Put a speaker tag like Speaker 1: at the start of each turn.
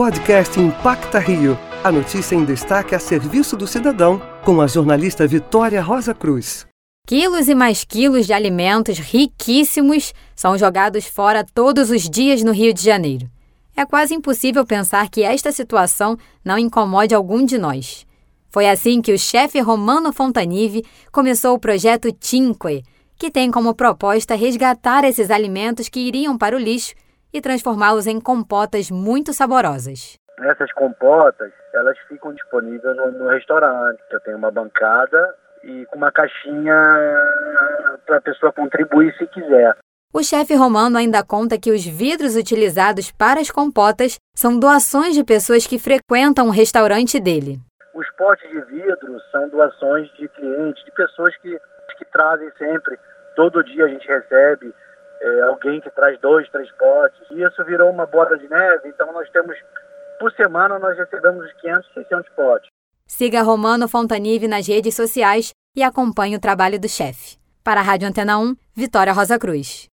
Speaker 1: Podcast Impacta Rio. A notícia em destaque a serviço do cidadão, com a jornalista Vitória Rosa Cruz.
Speaker 2: Quilos e mais quilos de alimentos riquíssimos são jogados fora todos os dias no Rio de Janeiro. É quase impossível pensar que esta situação não incomode algum de nós. Foi assim que o chefe Romano Fontanive começou o projeto Cinque, que tem como proposta resgatar esses alimentos que iriam para o lixo e transformá-los em compotas muito saborosas.
Speaker 3: Essas compotas, elas ficam disponíveis no, no restaurante. Eu tenho uma bancada e com uma caixinha para a pessoa contribuir se quiser.
Speaker 2: O chefe romano ainda conta que os vidros utilizados para as compotas são doações de pessoas que frequentam o restaurante dele.
Speaker 3: Os potes de vidro são doações de clientes, de pessoas que, que trazem sempre. Todo dia a gente recebe é, alguém que traz dois, três potes. E isso virou uma bola de neve, então nós temos, por semana, nós recebemos 500, 600 potes.
Speaker 2: Siga Romano Fontanive nas redes sociais e acompanhe o trabalho do chefe. Para a Rádio Antena 1, Vitória Rosa Cruz.